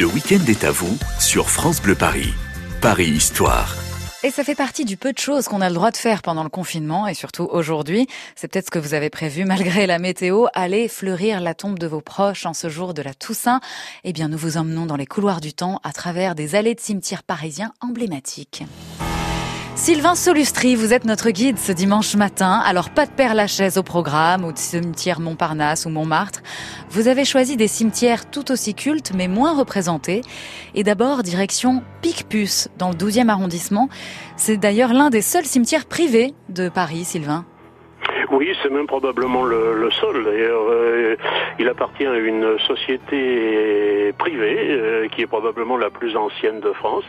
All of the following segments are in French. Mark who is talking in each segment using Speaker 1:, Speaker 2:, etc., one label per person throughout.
Speaker 1: Le week-end est à vous sur France Bleu Paris. Paris Histoire.
Speaker 2: Et ça fait partie du peu de choses qu'on a le droit de faire pendant le confinement et surtout aujourd'hui. C'est peut-être ce que vous avez prévu malgré la météo. Aller fleurir la tombe de vos proches en ce jour de la Toussaint. Eh bien, nous vous emmenons dans les couloirs du temps à travers des allées de cimetières parisiens emblématiques. Sylvain Solustri, vous êtes notre guide ce dimanche matin. Alors pas de Père Lachaise au programme ou de cimetière Montparnasse ou Montmartre. Vous avez choisi des cimetières tout aussi cultes mais moins représentés. Et d'abord direction Picpus dans le 12e arrondissement. C'est d'ailleurs l'un des seuls cimetières privés de Paris, Sylvain.
Speaker 3: Oui, c'est même probablement le, le seul. D'ailleurs, euh, il appartient à une société privée euh, qui est probablement la plus ancienne de France.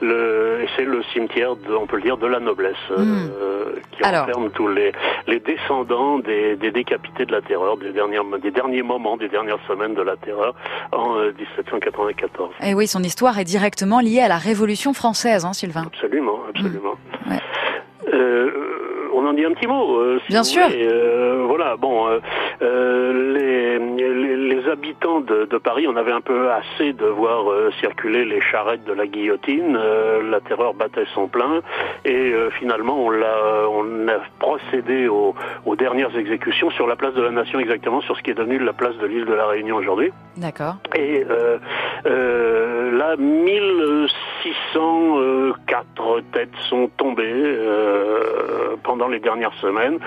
Speaker 3: C'est le cimetière, de, on peut le dire, de la noblesse, euh,
Speaker 2: Hmm.
Speaker 3: qui
Speaker 2: Alors.
Speaker 3: renferme tous les, les descendants des, des décapités de la terreur, des, dernières, des derniers moments, des dernières semaines de la terreur en euh, 1794.
Speaker 2: Et Eh oui, son histoire est directement liée à la Révolution française, hein, Sylvain.
Speaker 3: Absolument, absolument.
Speaker 2: Mm. Ouais.
Speaker 3: Euh, on en dit un petit mot. euh, si
Speaker 2: Bien sûr.
Speaker 3: voulez. Euh, voilà, bon, euh, les, les, les habitants de, de Paris, on avait un peu assez de voir circuler les charrettes de la guillotine. La terreur battait son plein, et finalement, on l'a, on a procédé aux, aux dernières exécutions sur la place de la Nation, exactement sur ce qui est devenu la place de l'île de la Réunion aujourd'hui.
Speaker 2: D'accord.
Speaker 3: Et euh, là, 1604 têtes sont tombées euh, pendant les dernières semaines.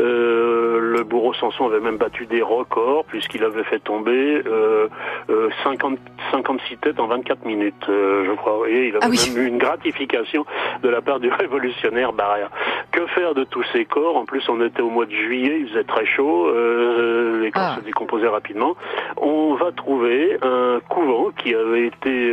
Speaker 3: Euh, le bourreau Samson avait même battu des records puisqu'il avait fait tomber euh, euh, 50, 56 têtes en 24 minutes, je crois. Et il avait
Speaker 2: Ah oui.
Speaker 3: même eu une gratification de la part du révolutionnaire Barère. Que faire de tous ces corps? En plus, on était au mois de juillet, il faisait très chaud, les corps
Speaker 2: Ah.
Speaker 3: se décomposaient rapidement. On va trouver un couvent qui avait été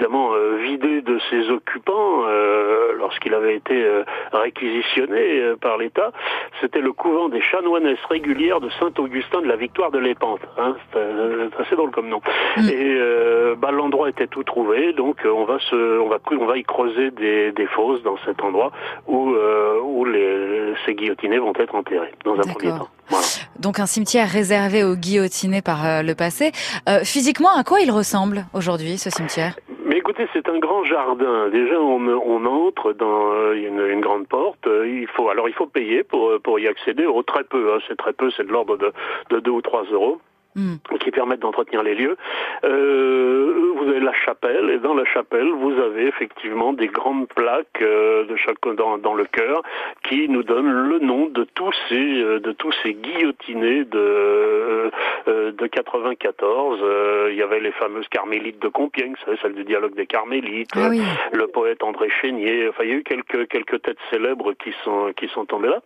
Speaker 3: évidemment euh, vidé de ses occupants euh, lorsqu'il avait été euh, réquisitionné euh, par l'État. C'était le couvent des chanoinesses régulières de Saint-Augustin de la Victoire de l'Épante. Hein, c'est euh, assez drôle comme nom.
Speaker 2: Mm.
Speaker 3: Et euh, bah, l'endroit était tout trouvé, donc euh, on va se, on va, on va y creuser des, des fosses dans cet endroit où, euh, où les, ces guillotinés vont être enterrés dans un premier temps. Voilà.
Speaker 2: Donc un cimetière réservé aux guillotinés par euh, le passé. Euh, physiquement, à quoi il ressemble aujourd'hui, ce cimetière?
Speaker 3: Mais écoutez, c'est un grand jardin. Déjà, on, entre dans euh, une, grande porte. Il faut alors il faut payer pour pour y accéder. Oh, très peu, hein, c'est très peu, c'est de l'ordre de de 2 ou 3 euros
Speaker 2: Hmm.
Speaker 3: qui permettent d'entretenir les lieux. Euh, vous avez la chapelle et dans la chapelle vous avez effectivement des grandes plaques euh, de chaque dans, dans le chœur qui nous donnent le nom de tous ces euh, de tous ces guillotinés de euh, de 94. Euh, il y avait les fameuses carmélites de Compiègne, celle du dialogue des carmélites
Speaker 2: Ah oui.
Speaker 3: le poète André Chénier. Enfin, il y a eu quelques quelques têtes célèbres qui sont qui sont tombées là,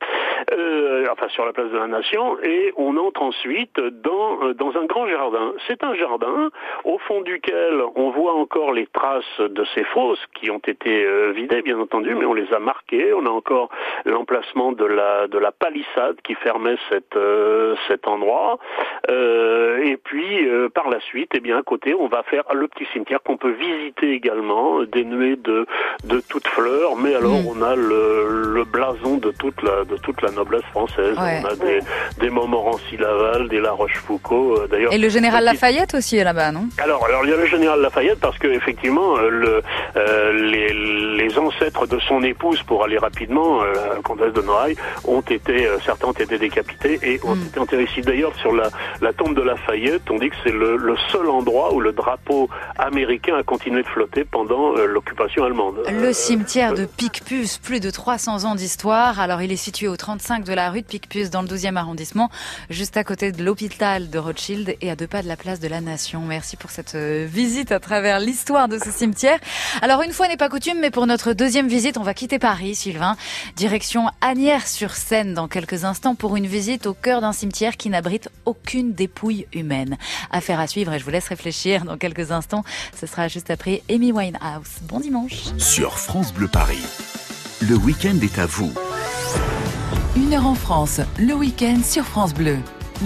Speaker 3: euh, enfin sur la place de la Nation, et on entre ensuite dans euh, dans un grand jardin. C'est un jardin au fond duquel on voit encore les traces de ces fosses qui ont été euh, vidées, bien entendu, mais on les a marquées. On a encore l'emplacement de la de la palissade qui fermait cette euh, cet endroit. Euh, et puis euh, par la suite, eh bien à côté, on va faire le petit cimetière qu'on peut visiter également, dénué de de toutes fleurs. Mais alors
Speaker 2: Mm.
Speaker 3: on a le, le blason de toute la de toute la noblesse française.
Speaker 2: Ouais.
Speaker 3: On a des des Montmorency-Laval, des La Rochefoucauld. Euh, D'ailleurs,
Speaker 2: Et le général Lafayette aussi est là-bas, non?
Speaker 3: Alors, alors il y a le général Lafayette parce que effectivement euh, le, euh, les, les ancêtres de son épouse, pour aller rapidement, euh, la comtesse de Noailles, ont été euh, certains ont été décapités et ont
Speaker 2: Mm.
Speaker 3: été enterrés ici. D'ailleurs, sur la, la tombe de Lafayette, on dit que c'est le, le seul endroit où le drapeau américain a continué de flotter pendant l'occupation allemande.
Speaker 2: Le cimetière de Picpus, plus de 300 ans d'histoire. Alors, il est situé au 35 de la rue de Picpus, dans le 12e arrondissement, juste à côté de l'hôpital de Rothschild et à deux pas de la place de la Nation. Merci pour cette euh, visite à travers l'histoire de ce cimetière. Alors, une fois n'est pas coutume, mais pour notre deuxième visite, on va quitter Paris, Sylvain. Direction Agnières-sur-Seine dans quelques instants pour une visite au cœur d'un cimetière qui n'abrite aucune dépouille humaine. Affaire à suivre et je vous laisse réfléchir dans quelques instants. Ce sera juste après Amy Winehouse. Bon dimanche.
Speaker 1: Sur France Bleu Paris. Le week-end est à vous.
Speaker 4: Une heure en France, le week-end sur France Bleu.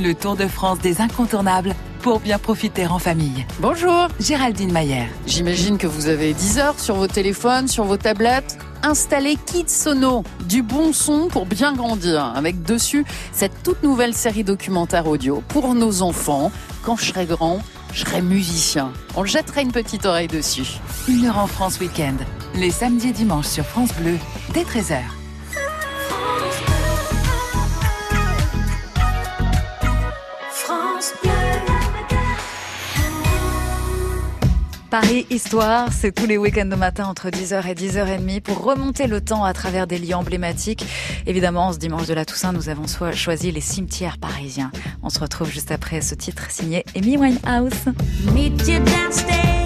Speaker 4: Le Tour de France des incontournables pour bien profiter en famille.
Speaker 5: Bonjour
Speaker 4: Géraldine Mayer.
Speaker 5: J'imagine que vous avez 10 heures sur vos téléphones, sur vos tablettes. Installez Kids Sono, du bon son pour bien grandir, avec dessus cette toute nouvelle série documentaire audio pour nos enfants. Quand je serai grand, je serais musicien. On jetterait une petite oreille dessus.
Speaker 2: Une heure en France Week-end, les samedis et dimanches sur France Bleu, dès 13h.
Speaker 6: Paris Histoire, c'est tous les week-ends de matin entre 10h et 10h30 pour remonter le temps à travers des lieux emblématiques. Évidemment, ce dimanche de la Toussaint, nous avons choisi les cimetières parisiens. On se retrouve juste après ce titre signé Amy Winehouse. Meet you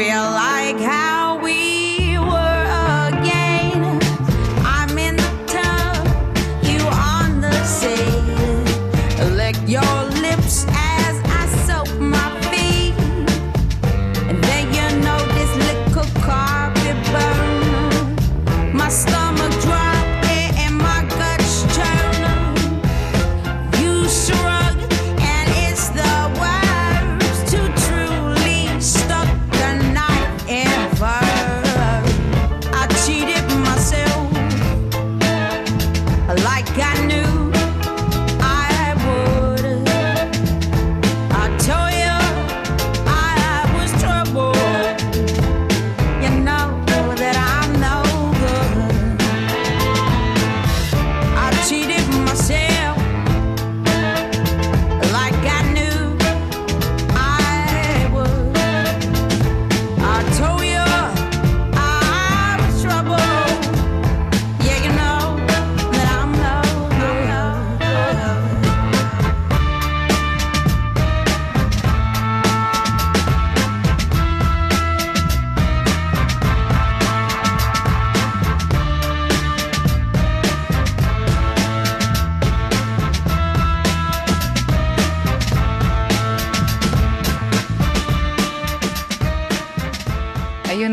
Speaker 6: will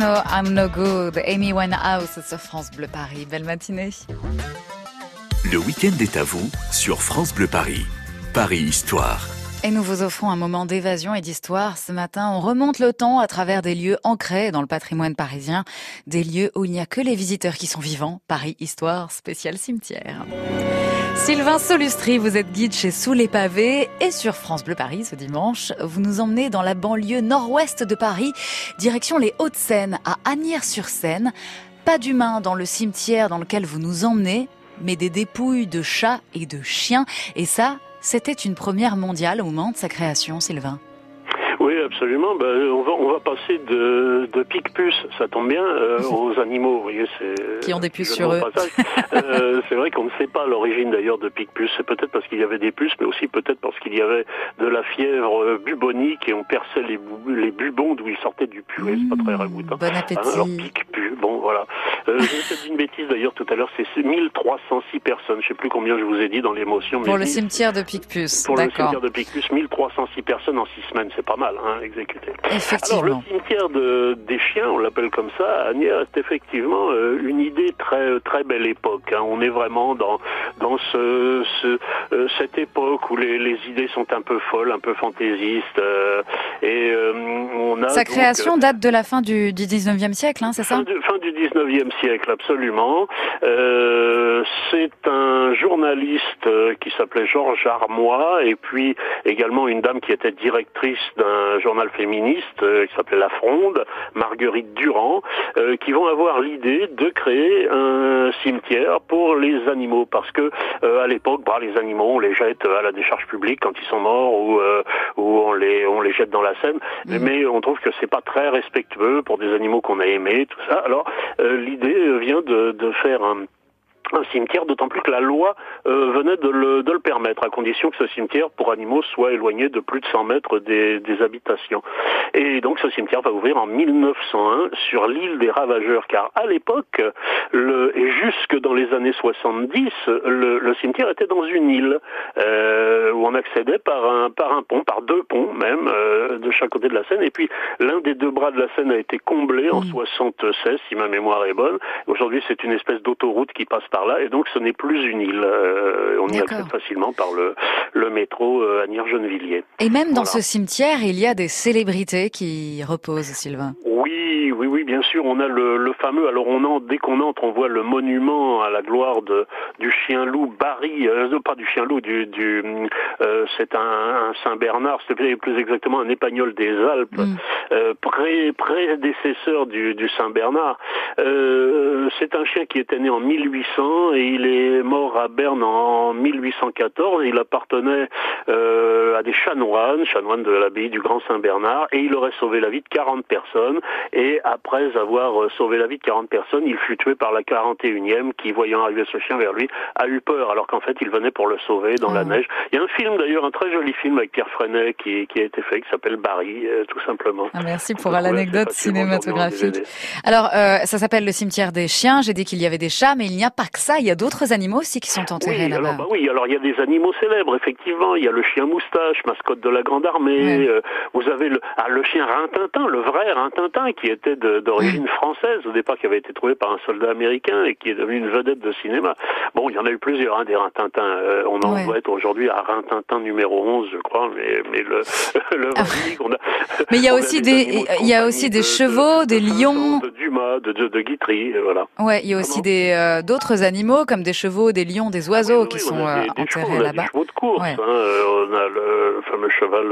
Speaker 6: I'm No Good, Amy Winehouse sur France Bleu Paris. Belle matinée.
Speaker 1: Le week-end est à vous sur France Bleu Paris. Paris Histoire.
Speaker 6: Et nous vous offrons un moment d'évasion et d'histoire. Ce matin, on remonte le temps à travers des lieux ancrés dans le patrimoine parisien, des lieux où il n'y a que les visiteurs qui sont vivants. Paris Histoire, spécial cimetière. Sylvain Solustri, vous êtes guide chez Sous les Pavés et sur France Bleu Paris ce dimanche. Vous nous emmenez dans la banlieue nord-ouest de Paris, direction les Hauts-de-Seine, à Agnières-sur-Seine. Pas d'humains dans le cimetière dans lequel vous nous emmenez, mais des dépouilles de chats et de chiens. Et ça,
Speaker 2: C'était une première mondiale au moment de sa création, Sylvain.
Speaker 3: Absolument. Ben, on, va, on va passer de, de pique-puce, ça tombe bien, euh, aux animaux. Vous voyez, c'est
Speaker 2: qui ont des puces sur eux.
Speaker 3: euh, c'est vrai qu'on ne sait pas l'origine d'ailleurs de pique-puce. C'est peut-être parce qu'il y avait des puces, mais aussi peut-être parce qu'il y avait de la fièvre bubonique et on perçait les, les bubons d'où ils sortaient du pu. c'est pas très mmh, ragoûtant.
Speaker 2: Bon appétit.
Speaker 3: alors pique-pu. Bon, voilà. Euh, J'ai dit une bêtise d'ailleurs tout à l'heure. C'est 1306 personnes. Je sais plus combien je vous ai dit dans l'émotion.
Speaker 2: Pour le cimetière de pique-puce.
Speaker 3: Pour le cimetière de pique-puce, 1306 personnes en six semaines. C'est pas mal hein, exécuté.
Speaker 2: Effectivement.
Speaker 3: Alors le cimetière de, des chiens, on l'appelle comme ça, c'est effectivement euh, une idée très très belle époque. Hein. On est vraiment dans dans ce, ce euh, cette époque où les, les, idées sont un peu folles, un peu fantaisistes. Euh, et euh, on a
Speaker 2: sa création date de la fin du, du 19e siècle, hein, c'est ça
Speaker 3: fin du, fin du 19e siècle, absolument. c'est un journaliste qui s'appelait Georges Armois et puis également une dame qui était directrice d'un journal féministe qui s'appelait La Fronde, Marguerite Durand, qui vont avoir l'idée de créer un cimetière pour les animaux parce que euh, à l'époque, bah, les animaux, on les jette à la décharge publique quand ils sont morts ou, euh, ou on les on les jette dans la Seine. Mm. Mais on trouve que c'est pas très respectueux pour des animaux qu'on a aimés, tout ça. Alors euh, l'idée vient de, de faire un un cimetière, d'autant plus que la loi euh, venait de le, de le, permettre, à condition que ce cimetière pour animaux soit éloigné de plus de 100 mètres des, des habitations. Et donc ce cimetière va ouvrir en 1901 sur l'île des Ravageurs, car à l'époque, et jusque dans les années 70, le, le cimetière était dans une île euh, où on accédait par un, par un pont, par deux ponts même, euh, de chaque côté de la Seine. Et puis l'un des deux bras de la Seine a été comblé en 76, mmh. si ma mémoire est bonne. Aujourd'hui, c'est une espèce d'autoroute qui passe par là, et donc ce n'est plus une île. Euh, on y accède facilement par le, le métro euh, à Gennevilliers.
Speaker 2: Et même dans ce cimetière, il y a des célébrités qui reposent, Sylvain.
Speaker 3: Oui, oui, oui, bien sûr. On a le, le fameux. Alors, on en, dès qu'on entre, on voit le monument à la gloire de, du chien loup Barry, euh, pas du chien loup, du, du euh, c'est un, un Saint Bernard, c'est plus exactement un épagnol des Alpes, mm. euh, pré, prédécesseur du, du Saint Bernard. Euh, c'est un chien qui était né en 1800 et il est mort à Berne en 1814. Il appartenait euh, à des chanoines, chanoines de l'abbaye du Grand Saint Bernard, et il aurait sauvé la vie de 40 personnes. Et après avoir euh, sauvé la vie de 40 personnes, il fut tué par la 41e qui, voyant arriver ce chien vers lui, a eu peur, alors qu'en fait, il venait pour le sauver dans la ah. neige. Il y a un film d'ailleurs, un très joli film avec Pierre Freinet qui, qui a été fait, qui s'appelle Barry, euh, tout simplement.
Speaker 2: Ah, merci pour l'anecdote cinématographique. Alors, euh, ça s'appelle le cimetière des chiens. J'ai dit qu'il y avait des chats, mais il n'y a pas que ça. Il y a d'autres animaux aussi qui sont enterrés
Speaker 3: oui,
Speaker 2: là-bas.
Speaker 3: Alors, bah oui, alors il y a des animaux célèbres, effectivement. Il y a le chien moustache, mascotte de la Grande Armée. vous avez le, ah, le chien Rintintin, le vrai Rintintin, qui était d'origine française au départ, qui avait été trouvé par un soldat américain et qui est devenu une vedette de cinéma. Bon, il y en a eu plusieurs, hein, des Rintintin. Euh, on en doit être aujourd'hui à Rintintin numéro 11, je crois, mais, mais le, le ah.
Speaker 2: on a, Mais il y a aussi des, il y a aussi des chevaux, des lions.
Speaker 3: De Dumas, de, de, de Guitry, voilà.
Speaker 2: Ouais, il y a aussi des euh, d'autres animaux comme des chevaux, des lions, des oiseaux qui sont euh, enterrés là-bas.
Speaker 3: chevaux de course. Hein, on a le fameux cheval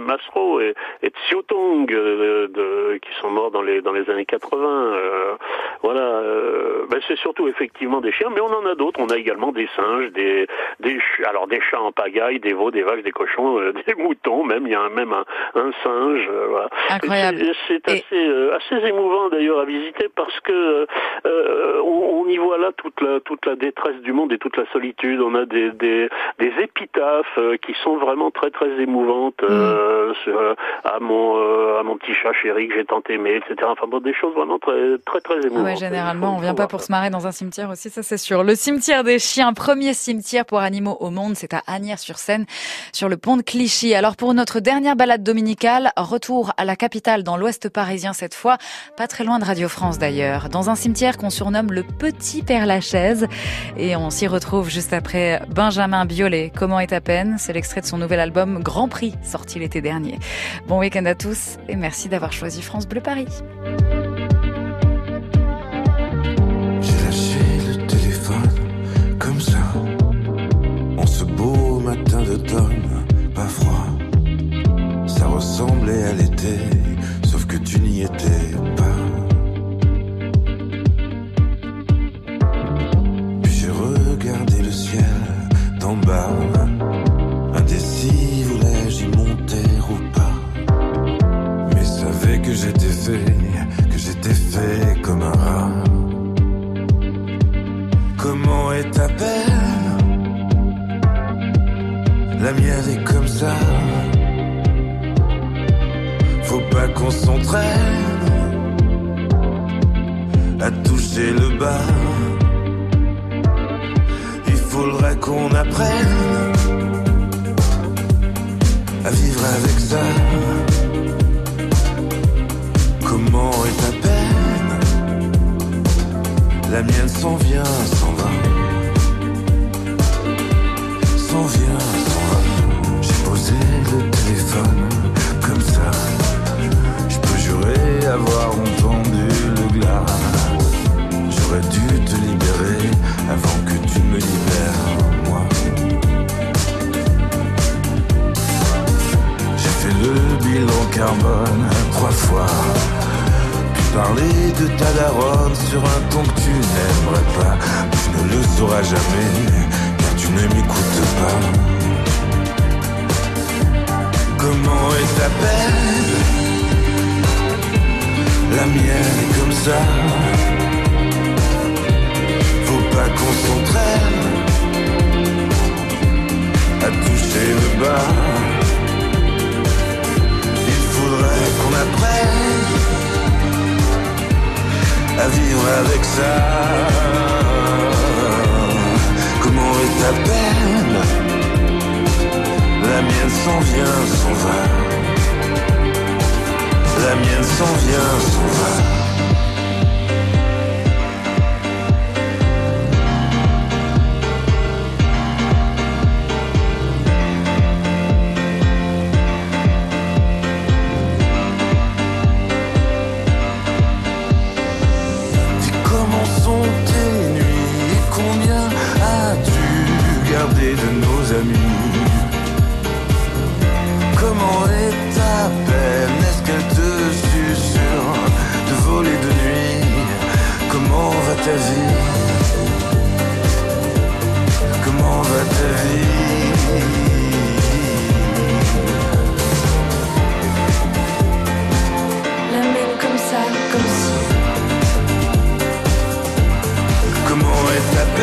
Speaker 3: Masro et, et Tsiotong de, qui sont morts dans les dans les années 80. Euh, voilà, euh, ben c'est surtout effectivement des chiens, mais on en a d'autres. On a également des singes, des des alors des chats en pagaille, des veaux, des vaches, des cochons, euh, des moutons. Même il y a même un, un singe. voilà.
Speaker 2: Incroyable.
Speaker 3: C'est assez assez émouvant d'ailleurs à visiter parce que on, on, y voit là toute la toute la détresse du monde et toute la solitude. On a des des, des épitaphes qui sont vraiment très très émouvantes mm. à mon à mon petit chat chéri que j'ai tant aimé, etc. Enfin bon, des choses vraiment très très très émouvantes.
Speaker 2: Ouais, généralement, on vient pas pour se marrer dans un cimetière aussi, ça c'est sûr. Le cimetière des chiens, premier cimetière pour animaux au monde, c'est à Agnières-sur-Seine, sur le pont de Clichy. Alors pour notre dernière balade dominicale, retour à la capitale dans l'ouest parisien cette fois, pas très loin de Radio France d'ailleurs, dans un cimetière qu'on surnomme le Petit Père Lachaise. Et on s'y retrouve juste après Benjamin Biolay. Comment est à peine? C'est l'extrait de son nouvel album Grand Prix, sorti l'été dernier. Bon week-end à tous et merci d'avoir choisi France Bleu Paris.
Speaker 7: J'ai lâché le téléphone comme ça. En ce beau matin d'automne, pas froid. Ça ressemblait à l'été, sauf que tu n'y étais est ta peine La mienne est comme ça. Faut pas qu'on s'entraîne à toucher le bas. Il faudrait qu'on apprenne à vivre avec ça. Comment est ta peine La mienne s'en vient, s'en va. La mienne s'en vient, s'en va.
Speaker 8: La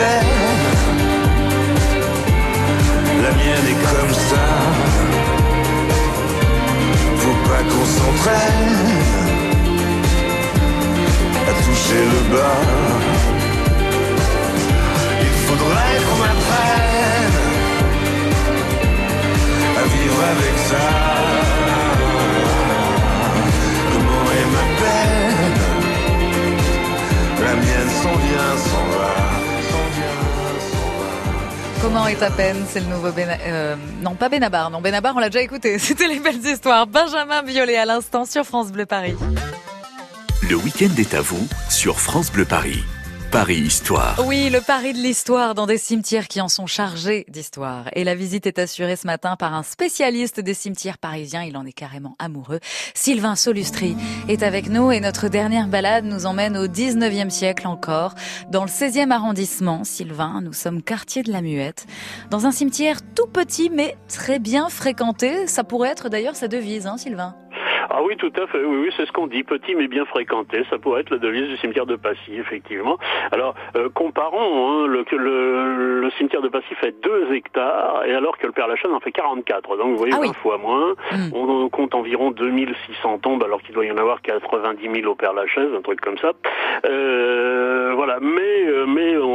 Speaker 8: mienne
Speaker 7: est comme ça. Faut pas qu'on s'entraîne à toucher le bas. Il faudrait qu'on apprenne à vivre avec ça. Comment est ma peine? La mienne s'en vient, s'en va,
Speaker 2: Comment est ta peine C'est le nouveau Bena... euh, non, pas Benabar. Non, Benabar, on l'a déjà écouté. C'était les belles histoires. Benjamin Violet à l'instant sur France Bleu Paris.
Speaker 1: Le week-end est à vous sur France Bleu Paris. Paris Histoire.
Speaker 2: Oui, le Paris de l'histoire dans des cimetières qui en sont chargés d'histoire. Et la visite est assurée ce matin par un spécialiste des cimetières parisiens. Il en est carrément amoureux. Sylvain Solustri est avec nous et notre dernière balade nous emmène au 19e siècle encore. Dans le 16e arrondissement, Sylvain, nous sommes quartier de la Muette. Dans un cimetière tout petit mais très bien fréquenté. Ça pourrait être d'ailleurs sa devise, hein, Sylvain?
Speaker 3: Ah oui, tout à fait. Oui, oui, c'est ce qu'on dit. Petit mais bien fréquenté. Ça pourrait être la devise du cimetière de Passy, effectivement. Alors, euh, comparons. Hein, le, le, le cimetière de Passy fait 2 hectares, et alors que le Père Lachaise en fait 44. Donc, vous voyez,
Speaker 2: Ah oui.
Speaker 3: 20 fois moins.
Speaker 2: Mm.
Speaker 3: On en compte environ 2600 tombes, alors qu'il doit y en avoir 90 000 au Père Lachaise, un truc comme ça. Euh, voilà. Mais, euh, mais on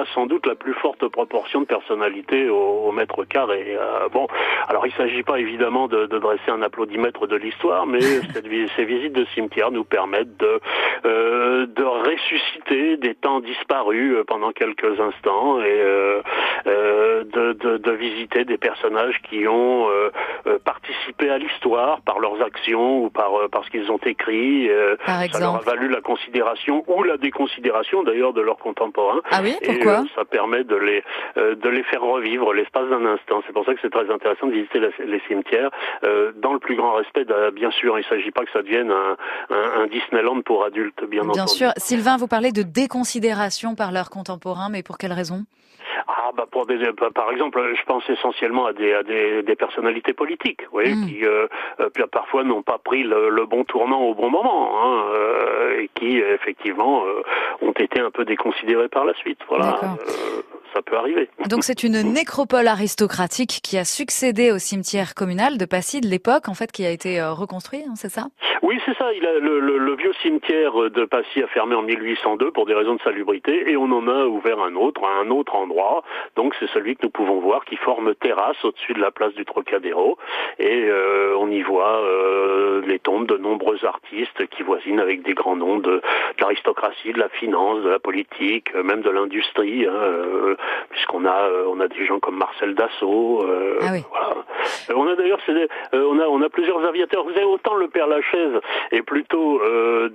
Speaker 3: a sans doute la plus forte proportion de personnalité au, au mètre carré. Euh, bon, alors il ne s'agit pas évidemment de, de dresser un applaudimètre de l'histoire, mais cette, ces visites de cimetière nous permettent de, euh, de ressusciter des temps disparus euh, pendant quelques instants et euh, euh, de, de, de visiter des personnages qui ont participé à l'histoire par leurs actions ou par, euh, par ce qu'ils ont écrit. euh,
Speaker 2: Par
Speaker 3: ça leur a valu la considération ou la déconsidération d'ailleurs de leurs contemporains.
Speaker 2: Ah oui, pourquoi
Speaker 3: ça permet de les euh, de les faire revivre l'espace d'un instant. C'est pour ça que c'est très intéressant de visiter la- les cimetières euh, dans le plus grand respect. de- bien sûr, il ne s'agit pas que ça devienne un, un, un Disneyland pour adultes, bien,
Speaker 2: Bien
Speaker 3: entendu.
Speaker 2: sûr. Sylvain, vous parlez de déconsidération par leurs contemporains, mais pour quelle raison?
Speaker 3: Ah bah pour des, par exemple, je pense essentiellement à des, à des, des personnalités politiques, vous voyez,
Speaker 2: Mm.
Speaker 3: qui euh, euh, parfois n'ont pas pris le, le bon tournant au bon moment, hein, euh, et qui effectivement euh, ont été un peu déconsidérés par la suite. Voilà. Euh, ça peut arriver.
Speaker 2: Donc c'est une nécropole aristocratique qui a succédé au cimetière communal de Passy de l'époque, en fait, qui a été euh, reconstruit, hein, c'est ça?
Speaker 3: Oui, c'est ça. Il a, le, le, le, vieux cimetière de Passy a fermé en 1802 pour des raisons de salubrité, et on en a ouvert un autre, un autre endroit. Donc c'est celui que nous pouvons voir qui forme terrasse au-dessus de la place du Trocadéro, et euh, on y voit euh, les tombes de nombreux artistes qui voisinent avec des grands noms de, de l'aristocratie, de la finance, de la politique, euh, même de l'industrie, hein, puisqu'on a on a des gens comme Marcel Dassault.
Speaker 2: ah oui.
Speaker 3: voilà. On a d'ailleurs on a on a plusieurs aviateurs. Vous avez autant le Père Lachaise est plutôt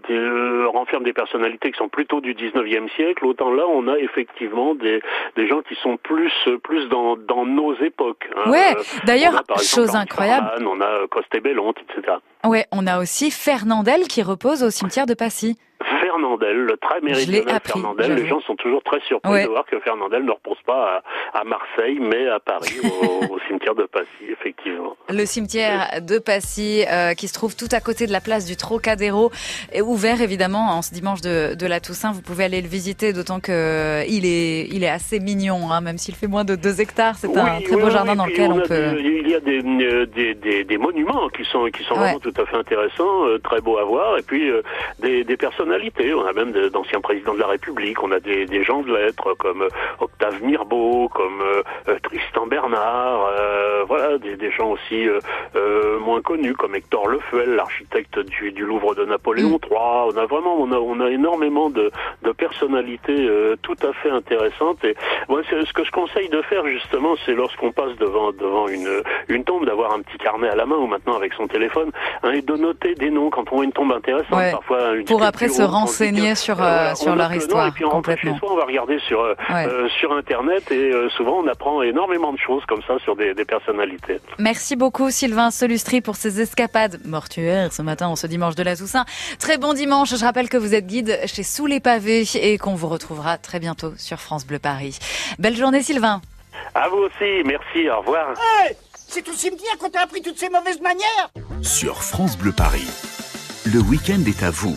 Speaker 3: des, renferme des personnalités qui sont plutôt du 19e siècle, autant là on a effectivement des des gens qui sont plus plus dans dans nos époques.
Speaker 2: Hein. Ouais. D'ailleurs, chose incroyable.
Speaker 3: Farman, on a Costé-Bellont, etc.
Speaker 2: Ouais, on a aussi Fernandel qui repose au cimetière de Passy.
Speaker 3: Fernandel, le très méridional Fernandel. Les gens sont toujours très surpris ouais. de voir que Fernandel ne repose pas à, à Marseille, mais à Paris, au, au, cimetière de Passy, effectivement.
Speaker 2: Le cimetière de Passy, euh, qui se trouve tout à côté de la place du Trocadéro, est ouvert évidemment en ce dimanche de, de la Toussaint. Vous pouvez aller le visiter, d'autant que euh, il est, il est assez mignon, hein, même s'il fait moins de 2 hectares. C'est
Speaker 3: oui,
Speaker 2: un très beau
Speaker 3: oui,
Speaker 2: jardin
Speaker 3: oui,
Speaker 2: dans lequel on,
Speaker 3: on
Speaker 2: peut.
Speaker 3: Des, il y a des, des, des, des, monuments qui sont, qui sont vraiment tout à fait intéressants, euh, très beaux à voir, et puis euh, des, des On a même d'anciens présidents de la République, on a des, des gens de lettres comme euh, Octave Mirbeau, comme euh, Tristan Bernard, euh, voilà, des, des, gens aussi moins connus comme Hector Lefeuel, l'architecte du, du, Louvre de Napoléon mmh. III. On a vraiment, on a, on a énormément de, de personnalités tout à fait intéressantes. Et moi, ce que je conseille de faire justement, c'est lorsqu'on passe devant devant une une tombe, d'avoir un petit carnet à la main ou maintenant avec son téléphone, hein, et de noter des noms quand on voit une tombe intéressante.
Speaker 2: Ouais.
Speaker 3: Parfois, une
Speaker 2: pour après se renseigner sur euh, sur leur histoire.
Speaker 3: et puis on
Speaker 2: complètement.
Speaker 3: Chez soi, on va regarder sur euh,
Speaker 2: ouais.
Speaker 3: euh, sur internet et euh, souvent on apprend énormément de choses comme ça sur des, des personnalités.
Speaker 2: Merci beaucoup Sylvain Solustri pour ces escapades mortuaires ce matin en ce dimanche de la Toussaint. Très bon dimanche. Je rappelle que vous êtes guide chez Sous les pavés et qu'on vous retrouvera très bientôt sur France Bleu Paris. Belle journée Sylvain.
Speaker 3: À vous aussi, merci, au revoir.
Speaker 9: Hey C'est au cimetière qu'on t'a appris toutes ces mauvaises manières
Speaker 1: Sur France Bleu Paris, le week-end est à vous.